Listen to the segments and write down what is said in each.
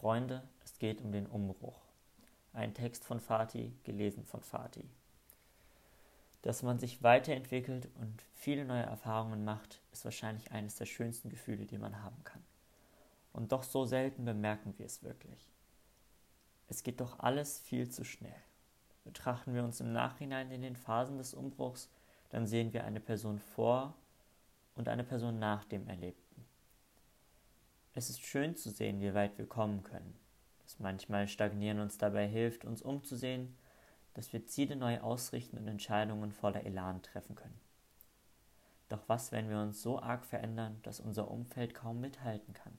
Freunde, es geht um den Umbruch. Ein Text von Fatih, gelesen von Fatih. Dass man sich weiterentwickelt und viele neue Erfahrungen macht, ist wahrscheinlich eines der schönsten Gefühle, die man haben kann. Und doch so selten bemerken wir es wirklich. Es geht doch alles viel zu schnell. Betrachten wir uns im Nachhinein in den Phasen des Umbruchs, dann sehen wir eine Person vor und eine Person nach dem Erlebten. Es ist schön zu sehen, wie weit wir kommen können. Dass manchmal Stagnieren uns dabei hilft, uns umzusehen, dass wir Ziele neu ausrichten und Entscheidungen voller Elan treffen können. Doch was, wenn wir uns so arg verändern, dass unser Umfeld kaum mithalten kann?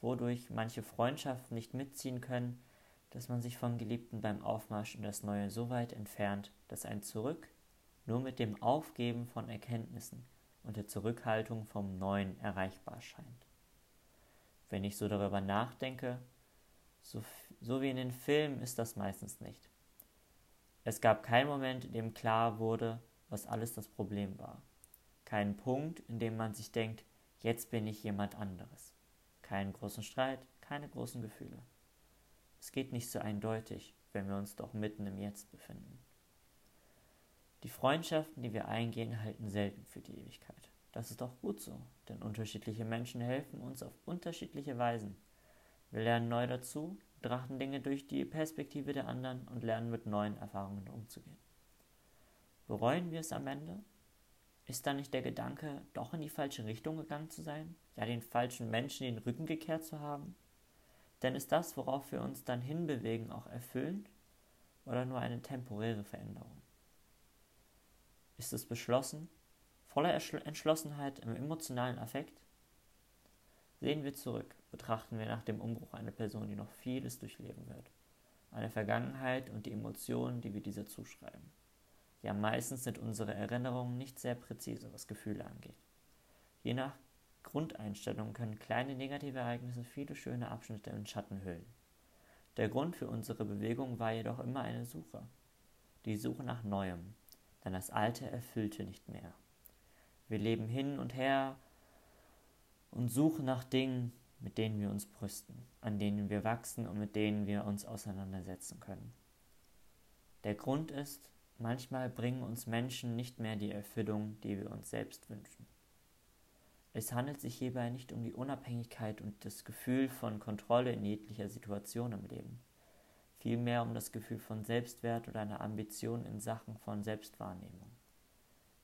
Wodurch manche Freundschaften nicht mitziehen können, dass man sich vom Geliebten beim Aufmarsch in das Neue so weit entfernt, dass ein Zurück nur mit dem Aufgeben von Erkenntnissen und der Zurückhaltung vom Neuen erreichbar scheint. Wenn ich so darüber nachdenke, so, so wie in den Filmen ist das meistens nicht. Es gab keinen Moment, in dem klar wurde, was alles das Problem war. Keinen Punkt, in dem man sich denkt, jetzt bin ich jemand anderes. Keinen großen Streit, keine großen Gefühle. Es geht nicht so eindeutig, wenn wir uns doch mitten im Jetzt befinden. Die Freundschaften, die wir eingehen, halten selten für die Ewigkeit. Das ist auch gut so, denn unterschiedliche Menschen helfen uns auf unterschiedliche Weisen. Wir lernen neu dazu, betrachten Dinge durch die Perspektive der anderen und lernen mit neuen Erfahrungen umzugehen. Bereuen wir es am Ende? Ist da nicht der Gedanke, doch in die falsche Richtung gegangen zu sein, ja den falschen Menschen den Rücken gekehrt zu haben? Denn ist das, worauf wir uns dann hinbewegen, auch erfüllend oder nur eine temporäre Veränderung? Ist es beschlossen, voller Entschlossenheit im emotionalen Affekt? Sehen wir zurück, betrachten wir nach dem Umbruch eine Person, die noch vieles durchleben wird. Eine Vergangenheit und die Emotionen, die wir dieser zuschreiben. Ja, meistens sind unsere Erinnerungen nicht sehr präzise, was Gefühle angeht. Je nach Grundeinstellung können kleine negative Ereignisse viele schöne Abschnitte in Schatten hüllen. Der Grund für unsere Bewegung war jedoch immer eine Suche. Die Suche nach Neuem, denn das Alte erfüllte nicht mehr. Wir leben hin und her und suchen nach Dingen, mit denen wir uns brüsten, an denen wir wachsen und mit denen wir uns auseinandersetzen können. Der Grund ist, manchmal bringen uns Menschen nicht mehr die Erfüllung, die wir uns selbst wünschen. Es handelt sich hierbei nicht um die Unabhängigkeit und das Gefühl von Kontrolle in jeglicher Situation im Leben, vielmehr um das Gefühl von Selbstwert oder eine Ambition in Sachen von Selbstwahrnehmung.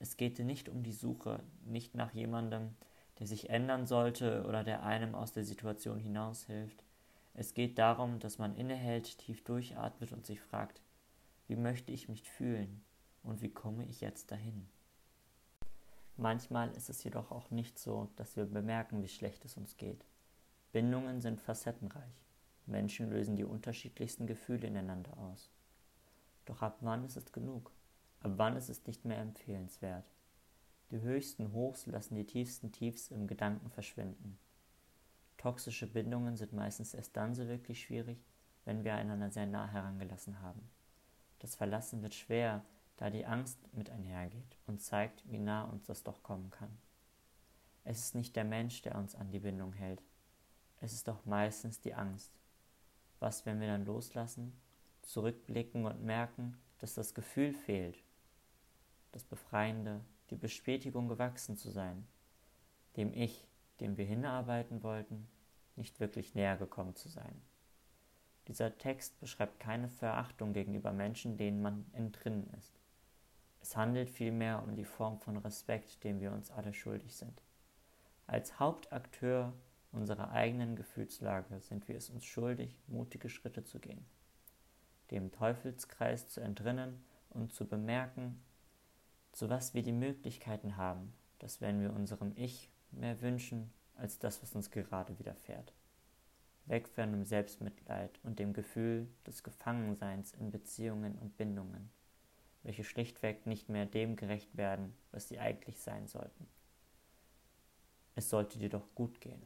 Es geht nicht um die Suche, nicht nach jemandem, der sich ändern sollte oder der einem aus der Situation hinaushilft. Es geht darum, dass man innehält, tief durchatmet und sich fragt, wie möchte ich mich fühlen und wie komme ich jetzt dahin? Manchmal ist es jedoch auch nicht so, dass wir bemerken, wie schlecht es uns geht. Bindungen sind facettenreich. Menschen lösen die unterschiedlichsten Gefühle ineinander aus. Doch ab wann ist es genug? Ab wann ist es nicht mehr empfehlenswert? Die höchsten Hochs lassen die tiefsten Tiefs im Gedanken verschwinden. Toxische Bindungen sind meistens erst dann so wirklich schwierig, wenn wir einander sehr nah herangelassen haben. Das Verlassen wird schwer, da die Angst mit einhergeht und zeigt, wie nah uns das doch kommen kann. Es ist nicht der Mensch, der uns an die Bindung hält. Es ist doch meistens die Angst. Was, wenn wir dann loslassen, zurückblicken und merken, dass das Gefühl fehlt, das Befreiende, die Bestätigung gewachsen zu sein, dem Ich, dem wir hinarbeiten wollten, nicht wirklich näher gekommen zu sein. Dieser Text beschreibt keine Verachtung gegenüber Menschen, denen man entrinnen ist. Es handelt vielmehr um die Form von Respekt, dem wir uns alle schuldig sind. Als Hauptakteur unserer eigenen Gefühlslage sind wir es uns schuldig, mutige Schritte zu gehen, dem Teufelskreis zu entrinnen und zu bemerken, zu was wir die Möglichkeiten haben, dass wenn wir unserem Ich mehr wünschen als das, was uns gerade widerfährt. Weg von dem Selbstmitleid und dem Gefühl des Gefangenseins in Beziehungen und Bindungen welche schlichtweg nicht mehr dem gerecht werden, was sie eigentlich sein sollten. Es sollte dir doch gut gehen.